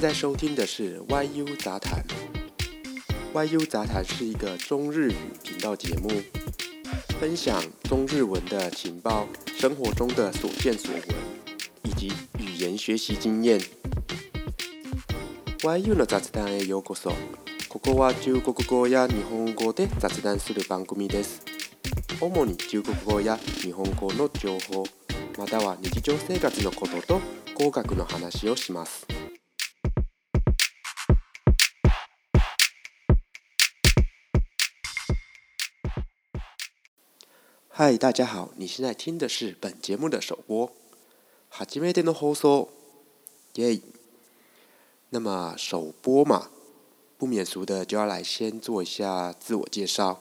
现在收听的是《YU 杂谈》。《YU 杂谈》是一个中日语频道节目，分享中日文的情报、生活中的所见所闻以及语言学习经验。YU の雑談へようこそ。ここは中国語や日本語で雑談する番組です。主に中国語や日本語の情報、または日常生活のことと口角の話をします。嗨，大家好！你现在听的是本节目的首播，哈基麦电动嗦，耶！那么首播嘛，不免俗的就要来先做一下自我介绍。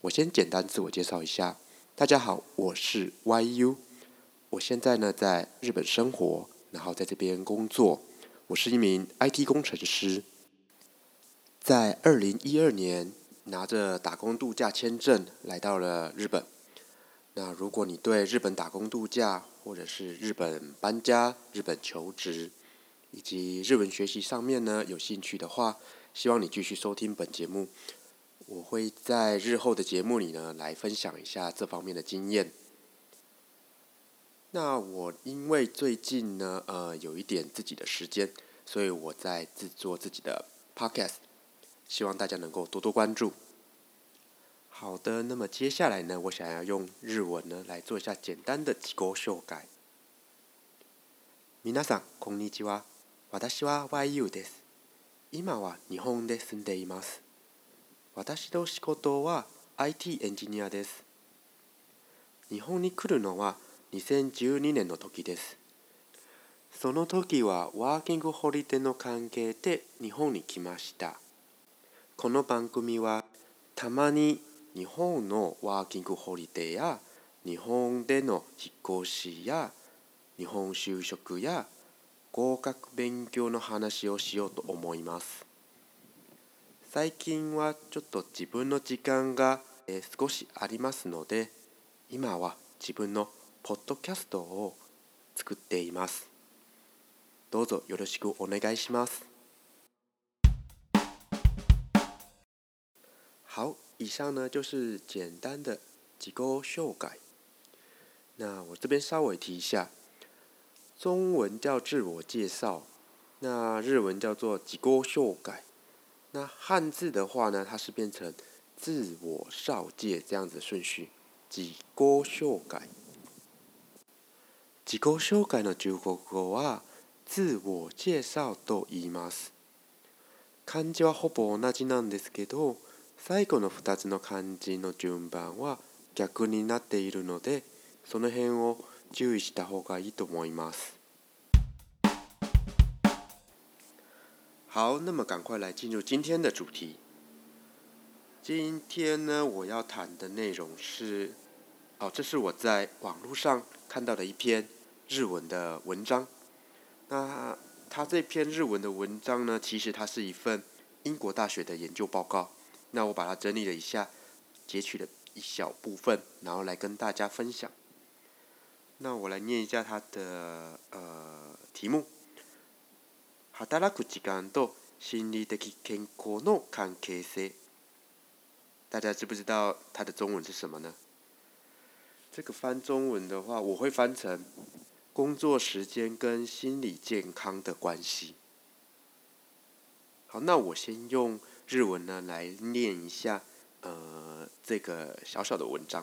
我先简单自我介绍一下，大家好，我是 YU，我现在呢在日本生活，然后在这边工作，我是一名 IT 工程师，在二零一二年拿着打工度假签证来到了日本。那如果你对日本打工度假，或者是日本搬家、日本求职，以及日文学习上面呢有兴趣的话，希望你继续收听本节目。我会在日后的节目里呢来分享一下这方面的经验。那我因为最近呢呃有一点自己的时间，所以我在制作自己的 podcast，希望大家能够多多关注。好的，那么接下来呢，我想要用日文呢来做一下简单的自己皆さん、こんにちは。私は YU です。今は日本で住んでいます。私の仕事は IT エンジニアです。日本に来るのは2012年の時です。その時はワーキングホリデーの関係で日本に来ました。この番組はたまに日本のワーキングホリデーや日本での引っ越しや日本就職や合格勉強の話をしようと思います最近はちょっと自分の時間が、え少しありますので今は自分のポッドキャストを作っていますどうぞよろしくお願いします好，以上呢就是简单的自个修改。那我这边稍微提一下，中文叫自我介绍，那日文叫做自个修改。那汉字的话呢，它是变成自我绍介这样子的顺序，自个修改。自己修改の中国語は自我介绍と言います。漢字はほぼ同じなんですけど。最後の二つの漢字の順番は逆になっているので、その辺を注意した方がいいと思います。好，那么赶快来进入今天的主题。今天呢，我要谈的内容是，哦，这是我在网络上看到的一篇日文的文章。那它这篇日文的文章呢，其实它是一份英国大学的研究报告。那我把它整理了一下，截取了一小部分，然后来跟大家分享。那我来念一下它的呃题目：“働く時間と心理的健康の関係性”。大家知不知道它的中文是什么呢？这个翻中文的话，我会翻成“工作时间跟心理健康的关系”。好，那我先用。日文呢来念一下呃这个小小的文章。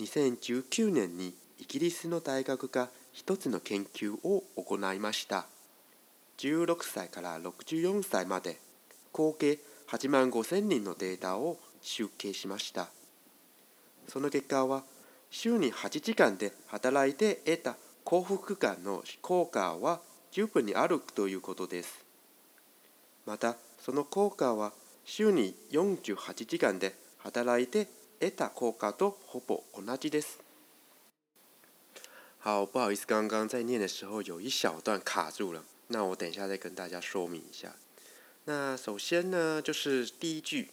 2019年にイギリスの大学が一つの研究を行いました。16歳から64歳まで合計8万5000人のデータを集計しました。その結果は週に8時間で働いて得た幸福感の効果は十分にあるということです。またその効果は週に48時間で働いて得た効果とほぼ同じです。好，不好意思，刚刚在念的时候有一小段卡住了，那我等一下再跟大家说明一下。那首先呢，就是第一句。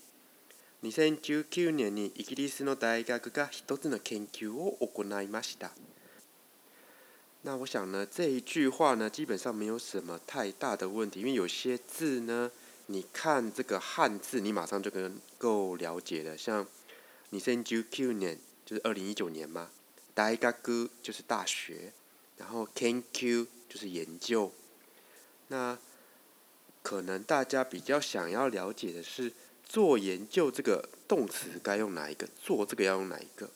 2019年にイギリスの大学が一つの研究を行いました。那我想呢，这一句话呢，基本上没有什么太大的问题，因为有些字呢，你看这个汉字，你马上就能够了解的。像，你是研究年，就是二零一九年嘛，大学就是大学，然后 can q 就是研究。那可能大家比较想要了解的是，做研究这个动词该用哪一个？做这个要用哪一个？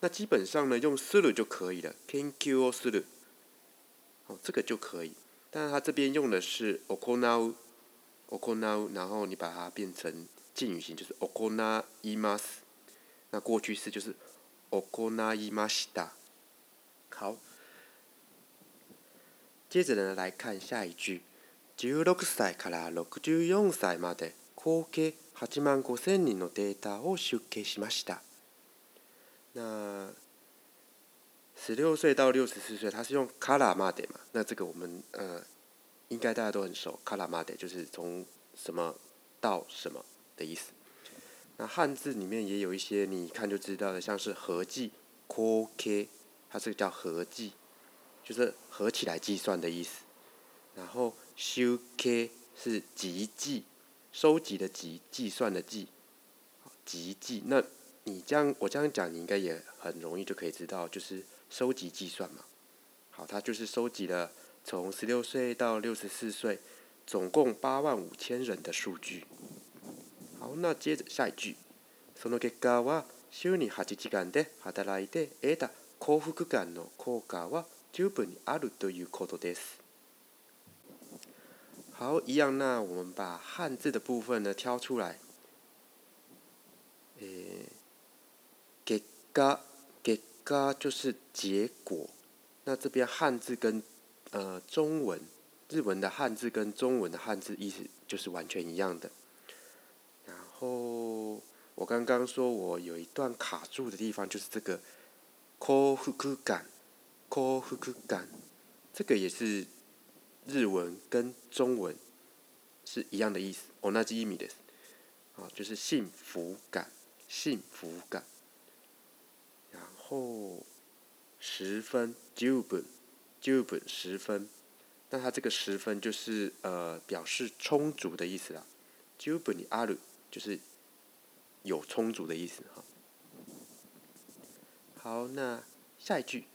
那基本上呢，用する就可以了，can する，哦，这个就可以。但是它这边用的是おなう、おう，然后你把它变成敬语型，就是おいます。那过去式就是おいました。好，接着呢来看下一句。六から六十四歳まで合計八万五千人のデータを出計しました。那十六岁到六十四岁，他是用“卡拉玛德”嘛？那这个我们呃，应该大家都很熟，“卡拉玛德”就是从什么到什么的意思。那汉字里面也有一些你一看就知道的，像是“合计”“扩 K”，它这个叫“合计”，就是合起来计算的意思。然后“修 K” 是“集计”，收集的“集”，计算的“计”，“集计”那。你这样，我这样讲，你应该也很容易就可以知道，就是收集计算嘛。好，它就是收集了从十六岁到六十四岁，总共八万五千人的数据。好，那接着下一句。その結果は、修練発展期間で働いて得た幸福感の効果は十分にあるということです。好，一样，那我们把汉字的部分呢挑出来。诶。嘎，给嘎就是结果。那这边汉字跟呃中文、日文的汉字跟中文的汉字意思就是完全一样的。然后我刚刚说我有一段卡住的地方就是这个 k o 感”，“ k o 感 ”，a 这个也是日文跟中文是一样的意思。同じ意味です。的，啊，就是幸福感，幸福感。后十分 jubun 分。u b u n 十分，那它这个十分就是呃表示充足的意思啦。jubun ある就是有充足的意思哈。好，那下一句，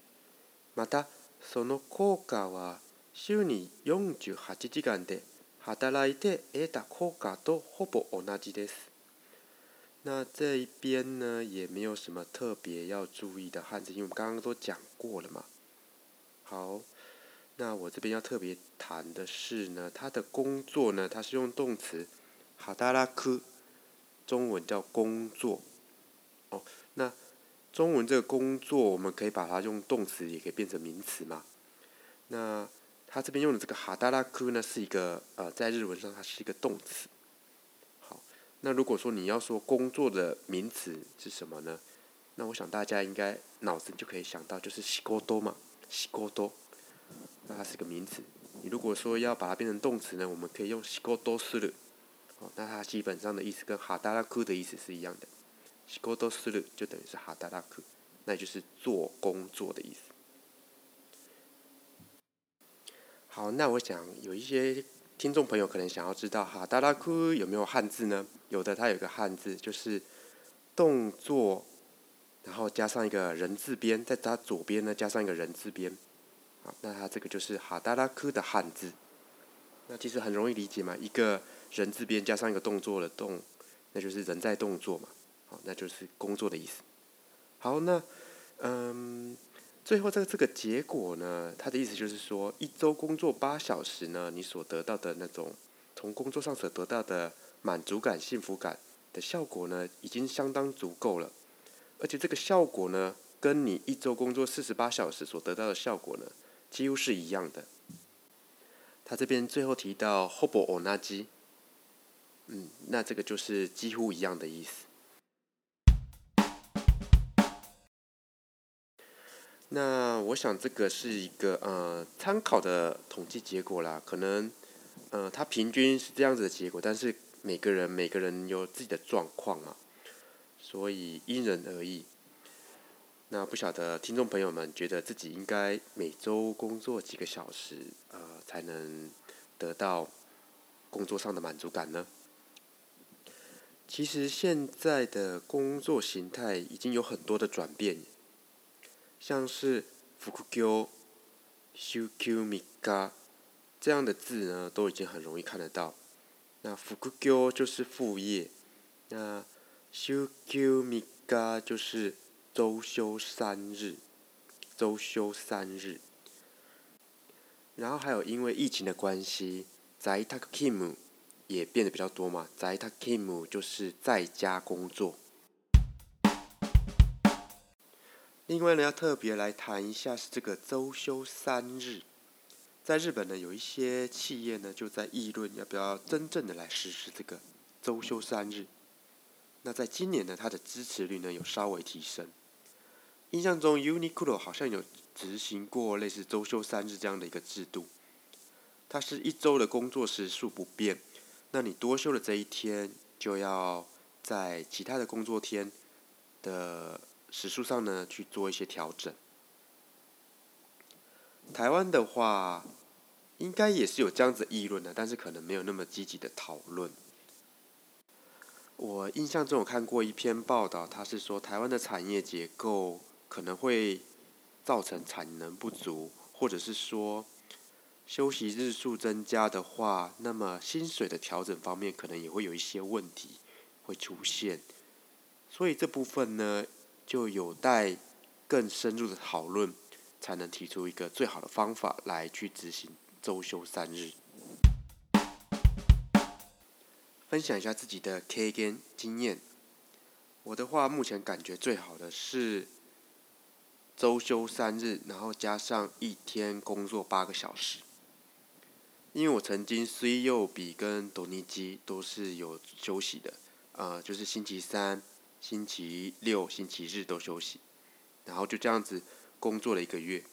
またその効果は週に48時間で働いて得た効果とほぼ同じです。那这一边呢，也没有什么特别要注意的汉字，因为我们刚刚都讲过了嘛。好，那我这边要特别谈的是呢，他的工作呢，他是用动词哈达拉克”，中文叫工作。哦，那中文这个工作，我们可以把它用动词，也可以变成名词嘛。那他这边用的这个哈达拉克”呢，是一个呃，在日文上它是一个动词。那如果说你要说工作的名词是什么呢？那我想大家应该脑子就可以想到，就是西 h 多”嘛西 h 多”，那它是个名词。你如果说要把它变成动词呢，我们可以用西 h 多 g o 那它基本上的意思跟哈达拉 a 的意思是一样的西 h 多 g o 就等于是哈达拉 a 那也就是做工作的意思。好，那我想有一些。听众朋友可能想要知道哈达拉库有没有汉字呢？有的，它有一个汉字，就是动作，然后加上一个人字边，在它左边呢加上一个人字边，好，那它这个就是哈达拉库的汉字。那其实很容易理解嘛，一个人字边加上一个动作的动，那就是人在动作嘛，好，那就是工作的意思。好，那嗯。最后这个这个结果呢，他的意思就是说，一周工作八小时呢，你所得到的那种从工作上所得到的满足感、幸福感的效果呢，已经相当足够了。而且这个效果呢，跟你一周工作四十八小时所得到的效果呢，几乎是一样的。他这边最后提到 “hobo onagi”，嗯，那这个就是几乎一样的意思。那我想这个是一个呃参考的统计结果啦，可能，呃，它平均是这样子的结果，但是每个人每个人有自己的状况嘛，所以因人而异。那不晓得听众朋友们觉得自己应该每周工作几个小时呃，才能得到工作上的满足感呢？其实现在的工作形态已经有很多的转变。像是福库丘、修 Q 米加这样的字呢，都已经很容易看得到。那福库丘就是副业，那修 Q 米加就是周休三日，周休三日。然后还有因为疫情的关系，宅他 Kim 也变得比较多嘛，宅他 Kim 就是在家工作。另外呢，要特别来谈一下是这个周休三日，在日本呢，有一些企业呢就在议论要不要真正的来实施这个周休三日。那在今年呢，它的支持率呢有稍微提升。印象中，Uniqlo 好像有执行过类似周休三日这样的一个制度，它是一周的工作时数不变，那你多休的这一天就要在其他的工作天的。时书上呢去做一些调整。台湾的话，应该也是有这样子议论的，但是可能没有那么积极的讨论。我印象中有看过一篇报道，他是说台湾的产业结构可能会造成产能不足，或者是说休息日数增加的话，那么薪水的调整方面可能也会有一些问题会出现。所以这部分呢？就有待更深入的讨论，才能提出一个最好的方法来去执行周休三日。分享一下自己的 K g 经验，我的话目前感觉最好的是周休三日，然后加上一天工作八个小时。因为我曾经虽又比跟多尼基都是有休息的，呃，就是星期三。星期六、星期日都休息，然后就这样子工作了一个月。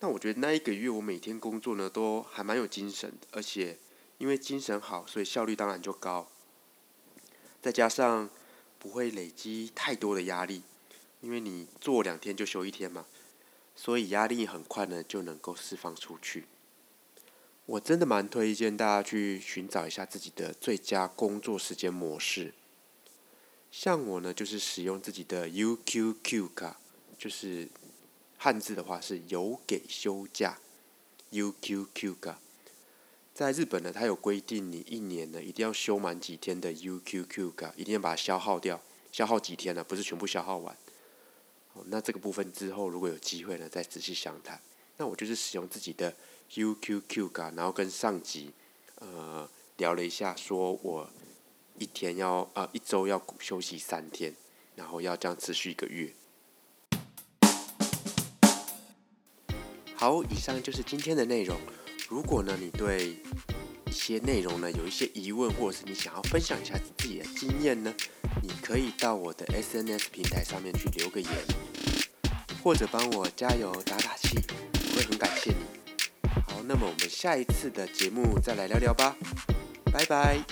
那我觉得那一个月我每天工作呢，都还蛮有精神的，而且因为精神好，所以效率当然就高。再加上不会累积太多的压力，因为你做两天就休一天嘛，所以压力很快呢就能够释放出去。我真的蛮推荐大家去寻找一下自己的最佳工作时间模式。像我呢，就是使用自己的 UQQ 卡，就是汉字的话是“有给休假 UQQ 卡”。在日本呢，它有规定你一年呢一定要休满几天的 UQQ 卡，一定要把它消耗掉，消耗几天呢？不是全部消耗完。那这个部分之后如果有机会呢，再仔细详谈。那我就是使用自己的 UQQ 卡，然后跟上级呃聊了一下，说我。一天要呃一周要休息三天，然后要这样持续一个月。好，以上就是今天的内容。如果呢你对一些内容呢有一些疑问，或者是你想要分享一下自己的经验呢，你可以到我的 SNS 平台上面去留个言，或者帮我加油打打气，我会很感谢你。好，那么我们下一次的节目再来聊聊吧，拜拜。